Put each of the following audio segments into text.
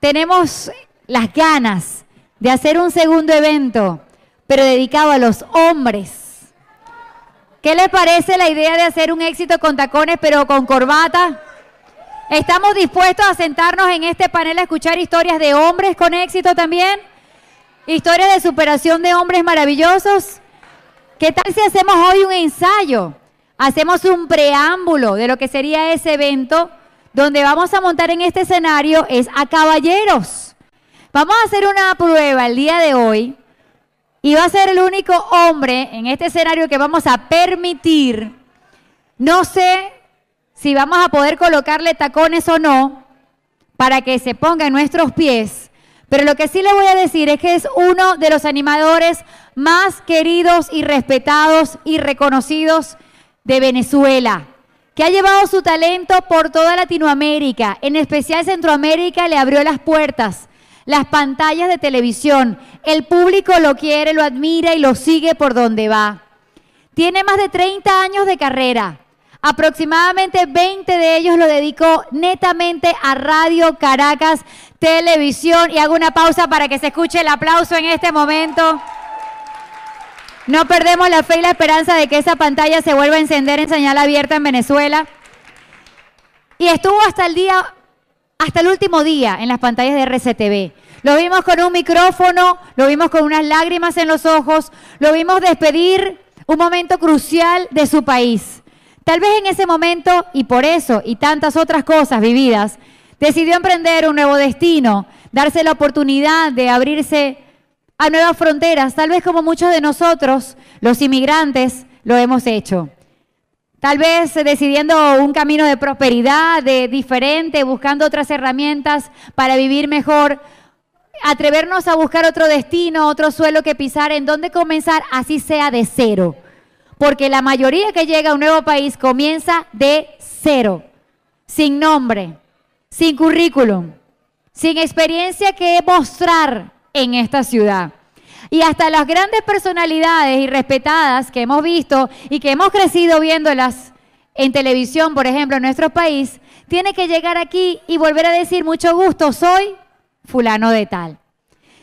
tenemos las ganas de hacer un segundo evento, pero dedicado a los hombres. ¿Qué les parece la idea de hacer un éxito con tacones, pero con corbata? ¿Estamos dispuestos a sentarnos en este panel a escuchar historias de hombres con éxito también? Historias de superación de hombres maravillosos. ¿Qué tal si hacemos hoy un ensayo? Hacemos un preámbulo de lo que sería ese evento donde vamos a montar en este escenario es a caballeros. Vamos a hacer una prueba el día de hoy y va a ser el único hombre en este escenario que vamos a permitir. No sé si vamos a poder colocarle tacones o no para que se ponga en nuestros pies, pero lo que sí le voy a decir es que es uno de los animadores más queridos y respetados y reconocidos de Venezuela, que ha llevado su talento por toda Latinoamérica, en especial Centroamérica le abrió las puertas, las pantallas de televisión. El público lo quiere, lo admira y lo sigue por donde va. Tiene más de 30 años de carrera. Aproximadamente 20 de ellos lo dedicó netamente a Radio Caracas Televisión. Y hago una pausa para que se escuche el aplauso en este momento. No perdemos la fe y la esperanza de que esa pantalla se vuelva a encender en señal abierta en Venezuela. Y estuvo hasta el día, hasta el último día en las pantallas de RCTV. Lo vimos con un micrófono, lo vimos con unas lágrimas en los ojos, lo vimos despedir un momento crucial de su país. Tal vez en ese momento, y por eso, y tantas otras cosas vividas, decidió emprender un nuevo destino, darse la oportunidad de abrirse a nuevas fronteras, tal vez como muchos de nosotros, los inmigrantes, lo hemos hecho. Tal vez decidiendo un camino de prosperidad, de diferente, buscando otras herramientas para vivir mejor, atrevernos a buscar otro destino, otro suelo que pisar, en donde comenzar, así sea de cero. Porque la mayoría que llega a un nuevo país comienza de cero, sin nombre, sin currículum, sin experiencia que mostrar, en esta ciudad. Y hasta las grandes personalidades y respetadas que hemos visto y que hemos crecido viéndolas en televisión, por ejemplo, en nuestro país, tiene que llegar aquí y volver a decir mucho gusto, soy fulano de tal.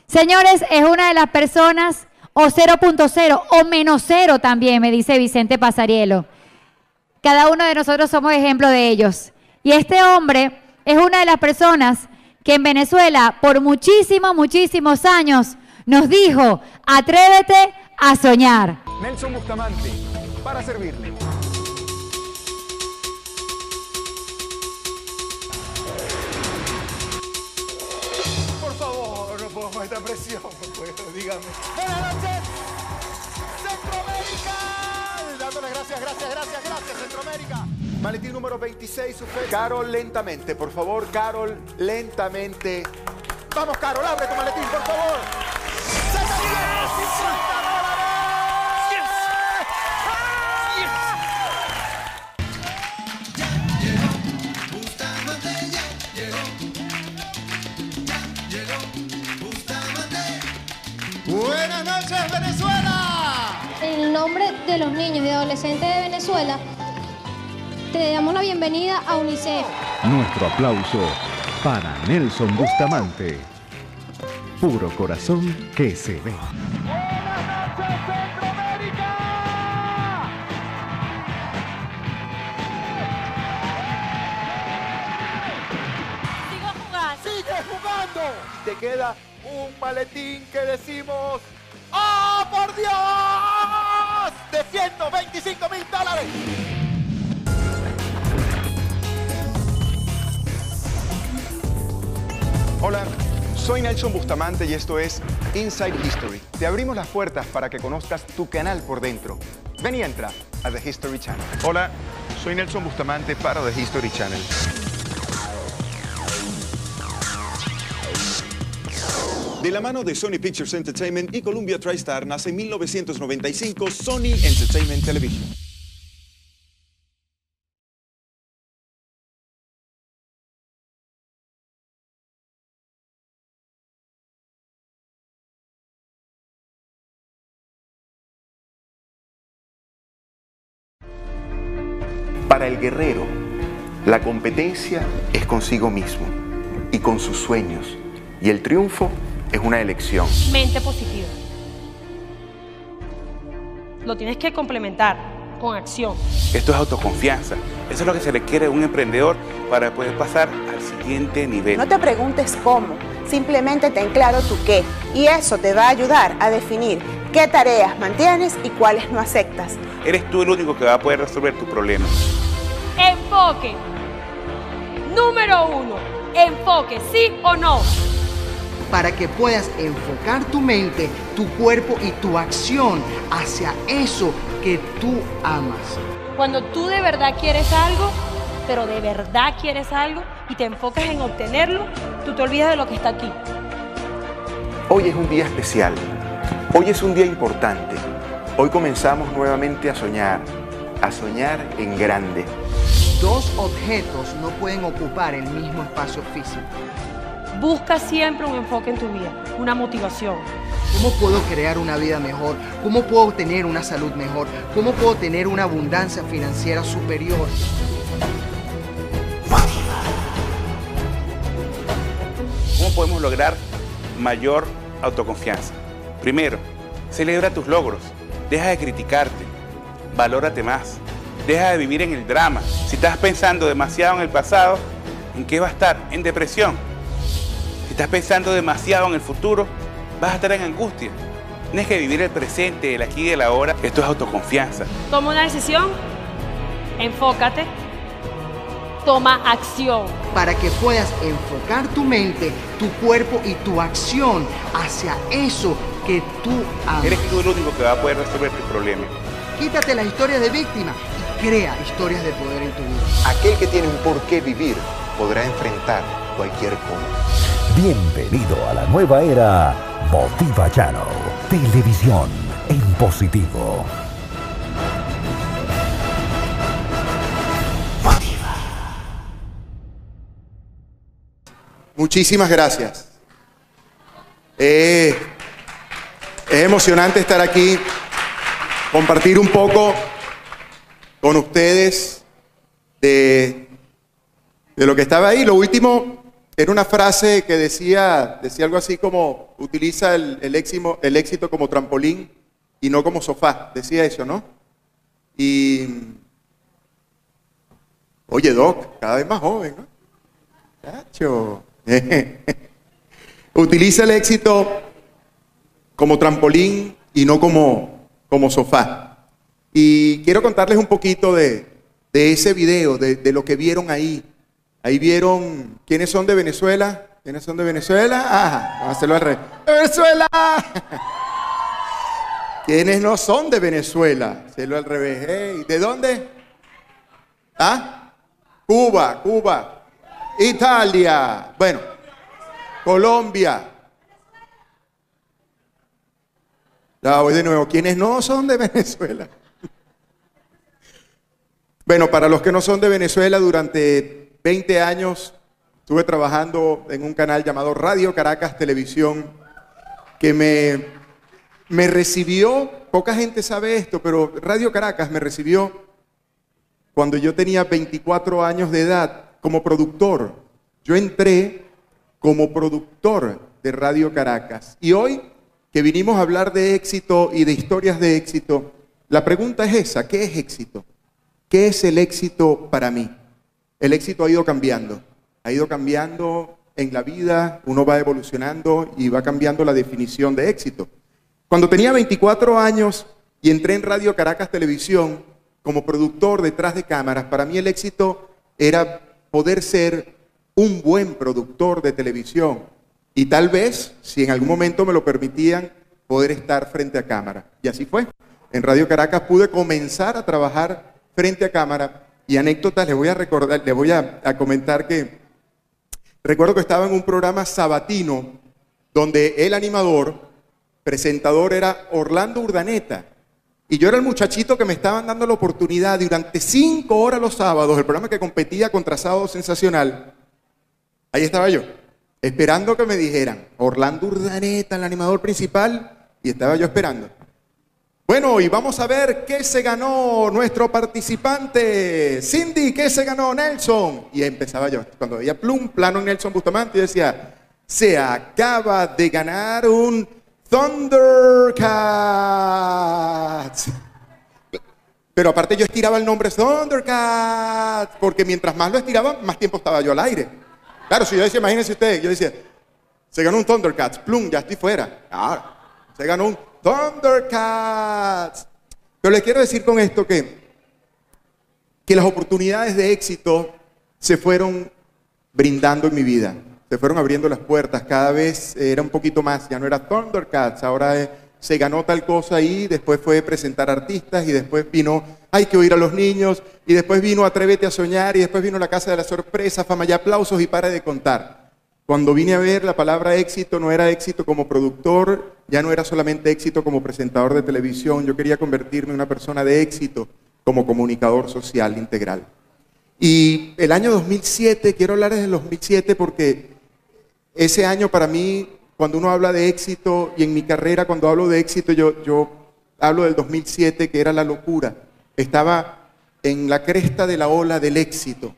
Señores, es una de las personas, o 0.0, o menos cero también, me dice Vicente Pasarielo. Cada uno de nosotros somos ejemplo de ellos. Y este hombre es una de las personas que en Venezuela por muchísimos, muchísimos años nos dijo, atrévete a soñar. Nelson Bustamante, para servirle. Por favor, no puedo esta presión, dígame. Buenas noches, Centroamérica. Dándole gracias, gracias, gracias, gracias, Centroamérica. Maletín número 26, usted. Carol, lentamente, por favor, Carol, lentamente. Vamos, Carol, abre tu maletín, por favor. Buenas noches, Venezuela. En el nombre de los niños y adolescentes de Venezuela, te damos la bienvenida a UNICEF. Nuestro aplauso para Nelson Bustamante. Puro corazón que se ve. Sigo jugando. Sigue jugando. Te queda un maletín que decimos. ¡Oh, por Dios! De 125 mil dólares. Hola, soy Nelson Bustamante y esto es Inside History. Te abrimos las puertas para que conozcas tu canal por dentro. Ven y entra a The History Channel. Hola, soy Nelson Bustamante para The History Channel. De la mano de Sony Pictures Entertainment y Columbia TriStar nace en 1995 Sony Entertainment Television. El guerrero, la competencia es consigo mismo y con sus sueños Y el triunfo es una elección. Mente positiva. Lo tienes que complementar con acción. Esto es autoconfianza. Eso es lo que se le quiere a un emprendedor para poder pasar al siguiente nivel. No te preguntes cómo, simplemente ten claro tu qué. Y eso te va a ayudar a definir qué tareas mantienes y cuáles no aceptas. Eres tú el único que va a poder resolver tu problema. Enfoque. Número uno. Enfoque, sí o no. Para que puedas enfocar tu mente, tu cuerpo y tu acción hacia eso que tú amas. Cuando tú de verdad quieres algo, pero de verdad quieres algo y te enfocas en obtenerlo, tú te olvidas de lo que está aquí. Hoy es un día especial. Hoy es un día importante. Hoy comenzamos nuevamente a soñar, a soñar en grande. Dos objetos no pueden ocupar el mismo espacio físico. Busca siempre un enfoque en tu vida, una motivación. ¿Cómo puedo crear una vida mejor? ¿Cómo puedo tener una salud mejor? ¿Cómo puedo tener una abundancia financiera superior? ¿Cómo podemos lograr mayor autoconfianza? Primero, celebra tus logros. Deja de criticarte. Valórate más. Deja de vivir en el drama. Si estás pensando demasiado en el pasado, ¿en qué va a estar? En depresión. Si estás pensando demasiado en el futuro, vas a estar en angustia. Tienes que vivir el presente, el aquí y el ahora. Esto es autoconfianza. Toma una decisión, enfócate, toma acción. Para que puedas enfocar tu mente, tu cuerpo y tu acción hacia eso que tú amas. Eres tú el único que va a poder resolver tu problema. Quítate la historia de víctima y crea historias de poder en tu vida. Aquel que tiene un por qué vivir podrá enfrentar cualquier cómo. Bienvenido a la nueva era Motiva Channel. Televisión en positivo. Muchísimas gracias. Eh, es emocionante estar aquí, compartir un poco con ustedes de, de lo que estaba ahí. Lo último era una frase que decía, decía algo así como, utiliza el, el, éxito, el éxito como trampolín y no como sofá. Decía eso, ¿no? Y, oye, Doc, cada vez más joven, ¿no? Chacho. Utiliza el éxito como trampolín y no como, como sofá. Y quiero contarles un poquito de, de ese video, de, de, lo que vieron ahí. Ahí vieron quiénes son de Venezuela. ¿Quiénes son de Venezuela? Ajá, vamos a hacerlo al revés. ¡Venezuela! ¿Quiénes no son de Venezuela? Hacerlo al revés. Hey, ¿De dónde? ¿Ah? Cuba, Cuba. Italia, bueno, Colombia. Ya voy de nuevo. ¿Quiénes no son de Venezuela? Bueno, para los que no son de Venezuela, durante 20 años estuve trabajando en un canal llamado Radio Caracas Televisión, que me, me recibió, poca gente sabe esto, pero Radio Caracas me recibió cuando yo tenía 24 años de edad como productor. Yo entré como productor de Radio Caracas. Y hoy que vinimos a hablar de éxito y de historias de éxito, la pregunta es esa, ¿qué es éxito? ¿Qué es el éxito para mí? El éxito ha ido cambiando, ha ido cambiando en la vida, uno va evolucionando y va cambiando la definición de éxito. Cuando tenía 24 años y entré en Radio Caracas Televisión como productor detrás de cámaras, para mí el éxito era poder ser un buen productor de televisión y tal vez, si en algún momento me lo permitían, poder estar frente a cámara. Y así fue. En Radio Caracas pude comenzar a trabajar frente a cámara y anécdotas les voy a recordar, les voy a, a comentar que recuerdo que estaba en un programa sabatino donde el animador, presentador era Orlando Urdaneta. Y yo era el muchachito que me estaban dando la oportunidad durante cinco horas los sábados, el programa que competía contra Sábado Sensacional. Ahí estaba yo, esperando que me dijeran, Orlando Urdaneta, el animador principal, y estaba yo esperando. Bueno, y vamos a ver qué se ganó nuestro participante. Cindy, ¿qué se ganó Nelson? Y empezaba yo, cuando veía plum, plano Nelson Bustamante, yo decía, se acaba de ganar un Thundercats. Pero aparte yo estiraba el nombre Thundercats, porque mientras más lo estiraba, más tiempo estaba yo al aire. Claro, si yo decía, imagínense ustedes, yo decía, se ganó un Thundercats, plum, ya estoy fuera. Ahora, se ganó un Thundercats. Pero les quiero decir con esto que, que las oportunidades de éxito se fueron brindando en mi vida. Se fueron abriendo las puertas, cada vez era un poquito más, ya no era Thundercats, ahora es se ganó tal cosa ahí, después fue presentar artistas y después vino Hay que oír a los niños y después vino Atrévete a soñar y después vino La Casa de la Sorpresa, fama y aplausos y para de contar. Cuando vine a ver la palabra éxito no era éxito como productor, ya no era solamente éxito como presentador de televisión, yo quería convertirme en una persona de éxito como comunicador social integral. Y el año 2007, quiero hablar del 2007 porque ese año para mí cuando uno habla de éxito, y en mi carrera cuando hablo de éxito, yo, yo hablo del 2007, que era la locura. Estaba en la cresta de la ola del éxito.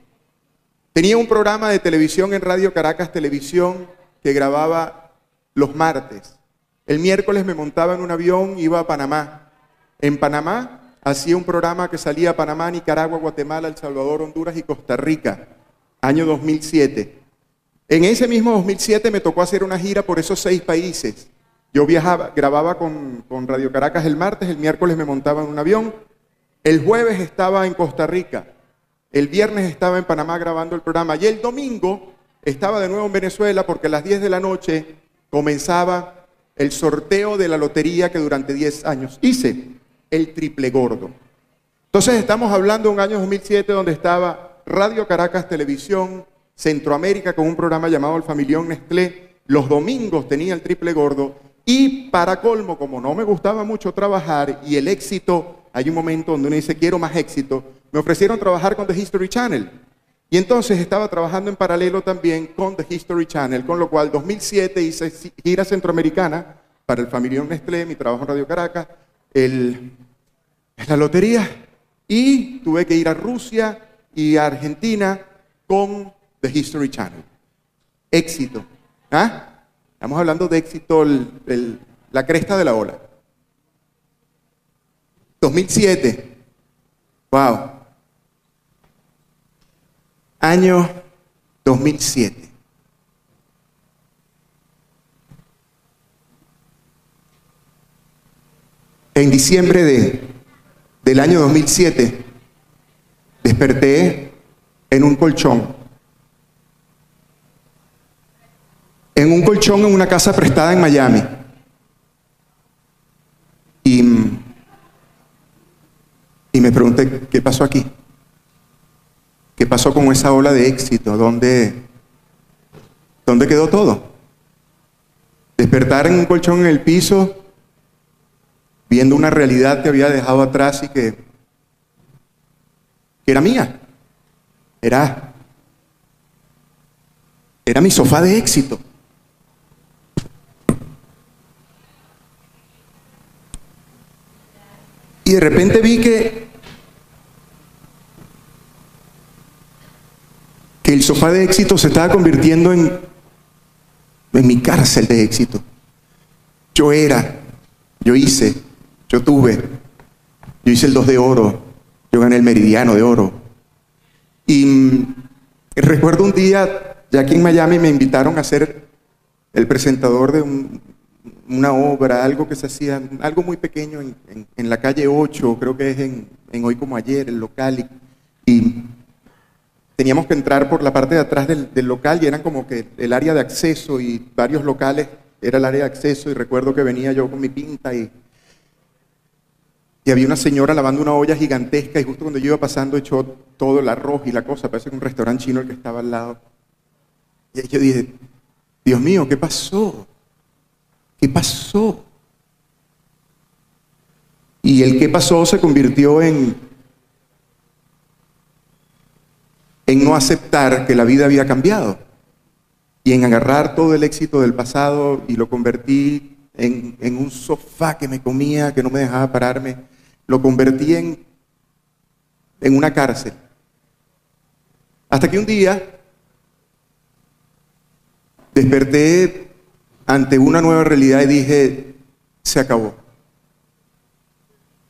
Tenía un programa de televisión en Radio Caracas Televisión que grababa los martes. El miércoles me montaba en un avión, iba a Panamá. En Panamá hacía un programa que salía a Panamá, Nicaragua, Guatemala, El Salvador, Honduras y Costa Rica, año 2007. En ese mismo 2007 me tocó hacer una gira por esos seis países. Yo viajaba, grababa con, Radio Caracas el martes, el miércoles me montaba en un avión, el jueves estaba en Costa Rica, el viernes estaba en Panamá grabando el programa y el domingo estaba de nuevo en Venezuela porque a las 10 de la noche comenzaba el sorteo de la lotería que durante 10 años hice, el triple gordo. Entonces estamos hablando de un año 2007 donde estaba Radio Caracas Televisión, Centroamérica con un programa llamado El Familión Nestlé. Los domingos tenía el triple gordo. Y para colmo, como no me gustaba mucho trabajar y el éxito, hay un momento donde uno dice, quiero más éxito, me ofrecieron trabajar con The History Channel. Y entonces estaba trabajando en paralelo también con The History Channel, con lo cual 2007 hice gira centroamericana para el Familión Nestlé, mi trabajo en Radio Caracas, la lotería, y tuve que ir a Rusia y a Argentina con The History Channel. Éxito. ¿Ah? Estamos hablando de éxito, la cresta de la ola. 2007. Wow. Año 2007. En diciembre de, del año 2007 desperté en un colchón en un colchón en una casa prestada en Miami. Y, y me pregunté, ¿qué pasó aquí? ¿Qué pasó con esa ola de éxito? ¿Dónde, dónde quedó todo? Despertar en un colchón en el piso, viendo una realidad que había dejado atrás y que, que era mía. Era, era mi sofá de éxito. Y de repente vi que, el sofá de éxito se estaba convirtiendo en, en mi cárcel de éxito. Yo era, yo hice, yo tuve, yo hice el 2 de oro, yo gané el meridiano de oro. Y mm, recuerdo un día, ya aquí en Miami me invitaron a ser el presentador de un, una obra, algo que se hacía, algo muy pequeño en, la calle 8, creo que es en, Hoy como Ayer, el local, y, teníamos que entrar por la parte de atrás del, local y eran como que el área de acceso y varios locales era el área de acceso y recuerdo que venía yo con mi pinta y, y había una señora lavando una olla gigantesca y justo cuando yo iba pasando echó todo el arroz y la cosa, parece que un restaurante chino el que estaba al lado. Y yo dije, Dios mío, ¿qué pasó? ¿Qué pasó? Y el qué pasó se convirtió en, en no aceptar que la vida había cambiado y en agarrar todo el éxito del pasado y lo convertí en, un sofá que me comía, que no me dejaba pararme, lo convertí en, en una cárcel. Hasta que un día desperté ante una nueva realidad y dije, se acabó.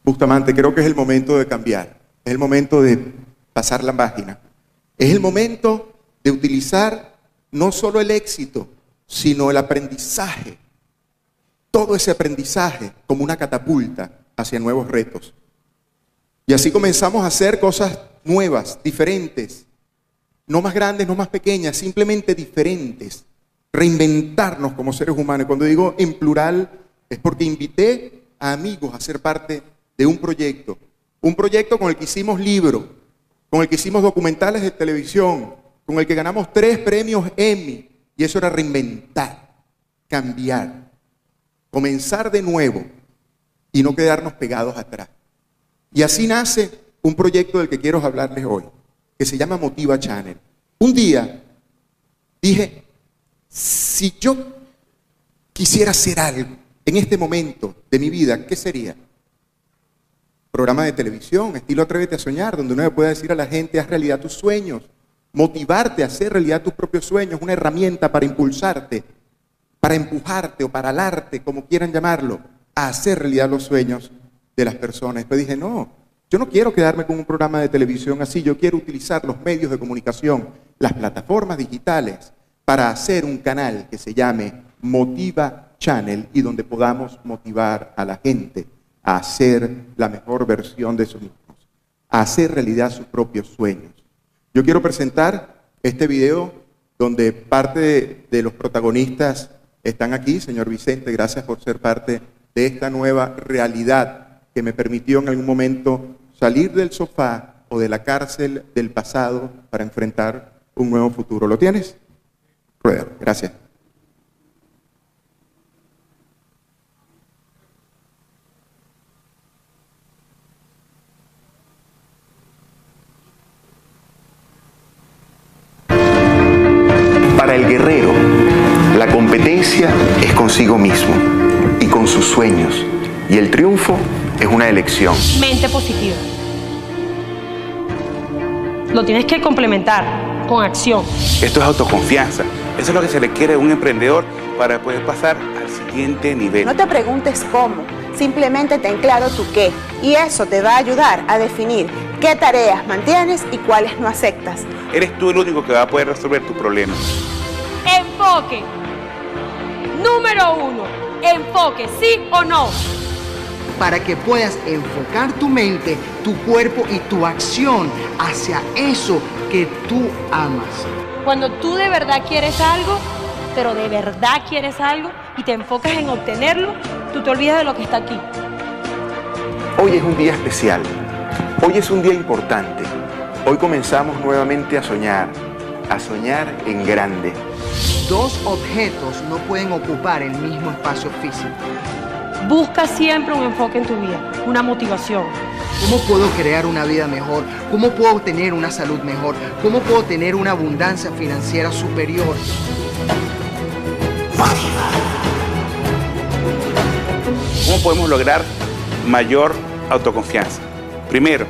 Bustamante, creo que es el momento de cambiar, es el momento de pasar la página, es el momento de utilizar no solo el éxito, sino el aprendizaje, todo ese aprendizaje como una catapulta hacia nuevos retos. Y así comenzamos a hacer cosas nuevas, diferentes, no más grandes, no más pequeñas, simplemente diferentes, reinventarnos como seres humanos. Cuando digo en plural es porque invité a amigos a ser parte de un proyecto, un proyecto con el que hicimos libros, con el que hicimos documentales de televisión, con el que ganamos tres premios Emmy, y eso era reinventar, cambiar, comenzar de nuevo y no quedarnos pegados atrás. Y así nace un proyecto del que quiero hablarles hoy, que se llama Motiva Channel. Un día dije, si yo quisiera hacer algo en este momento de mi vida, ¿qué sería? Programa de televisión, estilo Atrévete a Soñar, donde uno le puede decir a la gente, haz realidad tus sueños, motivarte a hacer realidad tus propios sueños, una herramienta para impulsarte, para empujarte o para alarte, como quieran llamarlo, a hacer realidad los sueños de las personas. Después dije, no, yo no quiero quedarme con un programa de televisión así, yo quiero utilizar los medios de comunicación, las plataformas digitales, para hacer un canal que se llame Motiva Channel y donde podamos motivar a la gente a hacer la mejor versión de sus mismos, a hacer realidad sus propios sueños. Yo quiero presentar este video donde parte de, de los protagonistas están aquí. Señor Vicente, gracias por ser parte de esta nueva realidad que me permitió en algún momento salir del sofá o de la cárcel del pasado para enfrentar un nuevo futuro. ¿Lo tienes? Rueda, gracias. El guerrero, la competencia es consigo mismo y con sus sueños. Y el triunfo es una elección. Mente positiva. Lo tienes que complementar con acción. Esto es autoconfianza. Eso es lo que se le quiere a un emprendedor para poder pasar al siguiente nivel. No te preguntes cómo, simplemente ten claro tu qué. Y eso te va a ayudar a definir qué tareas mantienes y cuáles no aceptas. Eres tú el único que va a poder resolver tu problema. Enfoque. Número uno. Enfoque, sí o no. para que puedas enfocar tu mente, tu cuerpo y tu acción hacia eso que tú amas. Cuando tú de verdad quieres algo, pero de verdad quieres algo y te enfocas en obtenerlo, tú te olvidas de lo que está aquí. Hoy es un día especial. Hoy es un día importante. Hoy comenzamos nuevamente a soñar, a soñar en grande. Dos objetos no pueden ocupar el mismo espacio físico. Busca siempre un enfoque en tu vida, una motivación. ¿Cómo puedo crear una vida mejor? ¿Cómo puedo tener una salud mejor? ¿Cómo puedo tener una abundancia financiera superior? ¿Cómo podemos lograr mayor autoconfianza? Primero,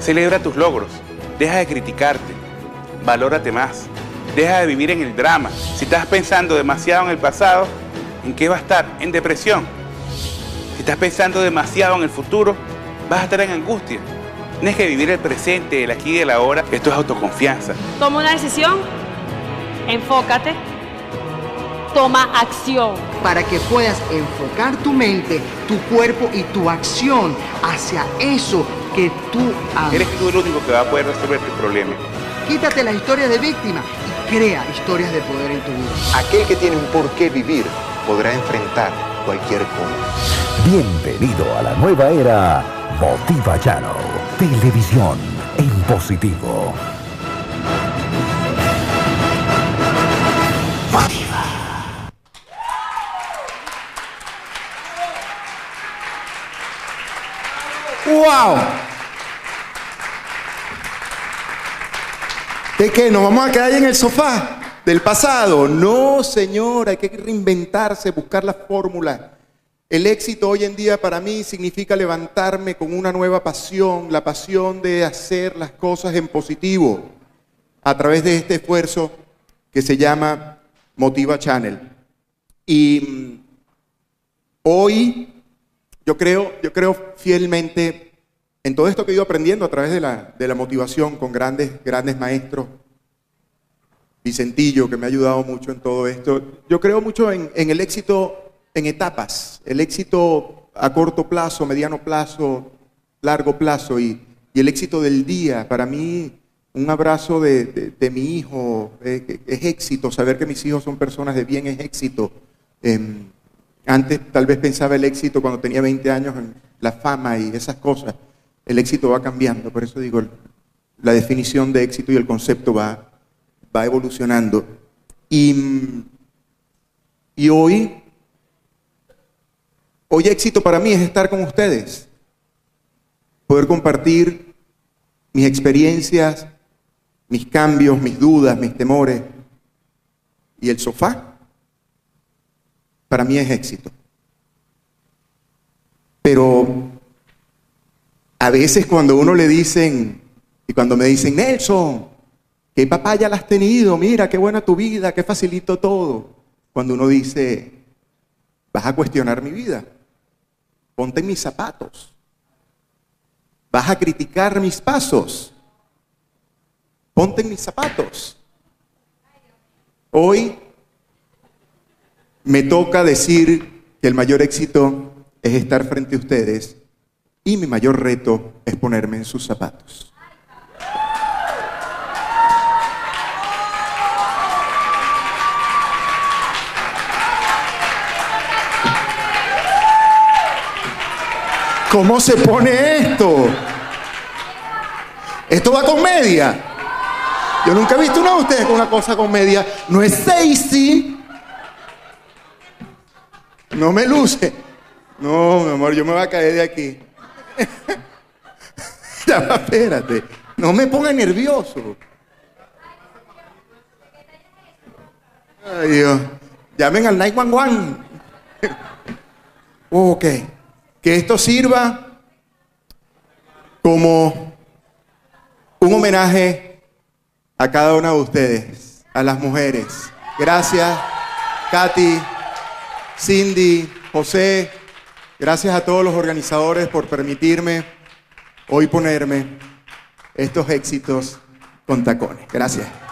celebra tus logros. Deja de criticarte. Valórate más. Deja de vivir en el drama. Si estás pensando demasiado en el pasado, ¿en qué va a estar? En depresión. Si estás pensando demasiado en el futuro, vas a estar en angustia. Tienes que vivir el presente, el aquí y el ahora. Esto es autoconfianza. Toma una decisión, enfócate, toma acción. Para que puedas enfocar tu mente, tu cuerpo y tu acción hacia eso que tú amas. Eres tú el único que va a poder resolver tu problema. Quítate la historia de víctima crea historias de poder en tu vida. Aquel que tiene un por qué vivir podrá enfrentar cualquier cosa. Bienvenido a la nueva era Motiva Channel. Televisión en positivo. ¡Wow! ¿De qué? ¿Nos vamos a quedar ahí en el sofá del pasado? No, señor, hay que reinventarse, buscar la fórmula. El éxito hoy en día para mí significa levantarme con una nueva pasión, la pasión de hacer las cosas en positivo, a través de este esfuerzo que se llama Motiva Channel. Y mm, hoy yo creo, yo creo fielmente en todo esto que he ido aprendiendo a través de la, de la motivación con grandes, grandes maestros. Vicentillo, que me ha ayudado mucho en todo esto. Yo creo mucho en, el éxito en etapas, el éxito a corto plazo, mediano plazo, largo plazo y, el éxito del día. Para mí, un abrazo de mi hijo eh, es éxito, saber que mis hijos son personas de bien es éxito. Em, antes tal vez pensaba el éxito cuando tenía 20 años en la fama y esas cosas. El éxito va cambiando, por eso digo, la definición de éxito y el concepto va, va evolucionando. Y, y hoy, hoy éxito para mí es estar con ustedes, poder compartir mis experiencias, mis cambios, mis dudas, mis temores. Y el sofá, para mí es éxito. Pero a veces cuando uno le dicen, y cuando me dicen, Nelson, que papá ya la has tenido, mira, qué buena tu vida, qué facilito todo. Cuando uno dice, vas a cuestionar mi vida, ponte en mis zapatos, vas a criticar mis pasos, ponte en mis zapatos. Hoy me toca decir que el mayor éxito es estar frente a ustedes y mi mayor reto es ponerme en sus zapatos. ¿Cómo se pone esto? Esto va con media. Yo nunca he visto uno de ustedes con una cosa con media. No es sexy. No me luce. No, mi amor, yo me voy a caer de aquí. espérate. No me ponga nervioso. Ay, Dios. Llamen al 911. ok. Que esto sirva como un homenaje a cada una de ustedes, a las mujeres. Gracias, Katy, Cindy, José. Gracias a todos los organizadores por permitirme hoy ponerme estos éxitos con tacones. Gracias.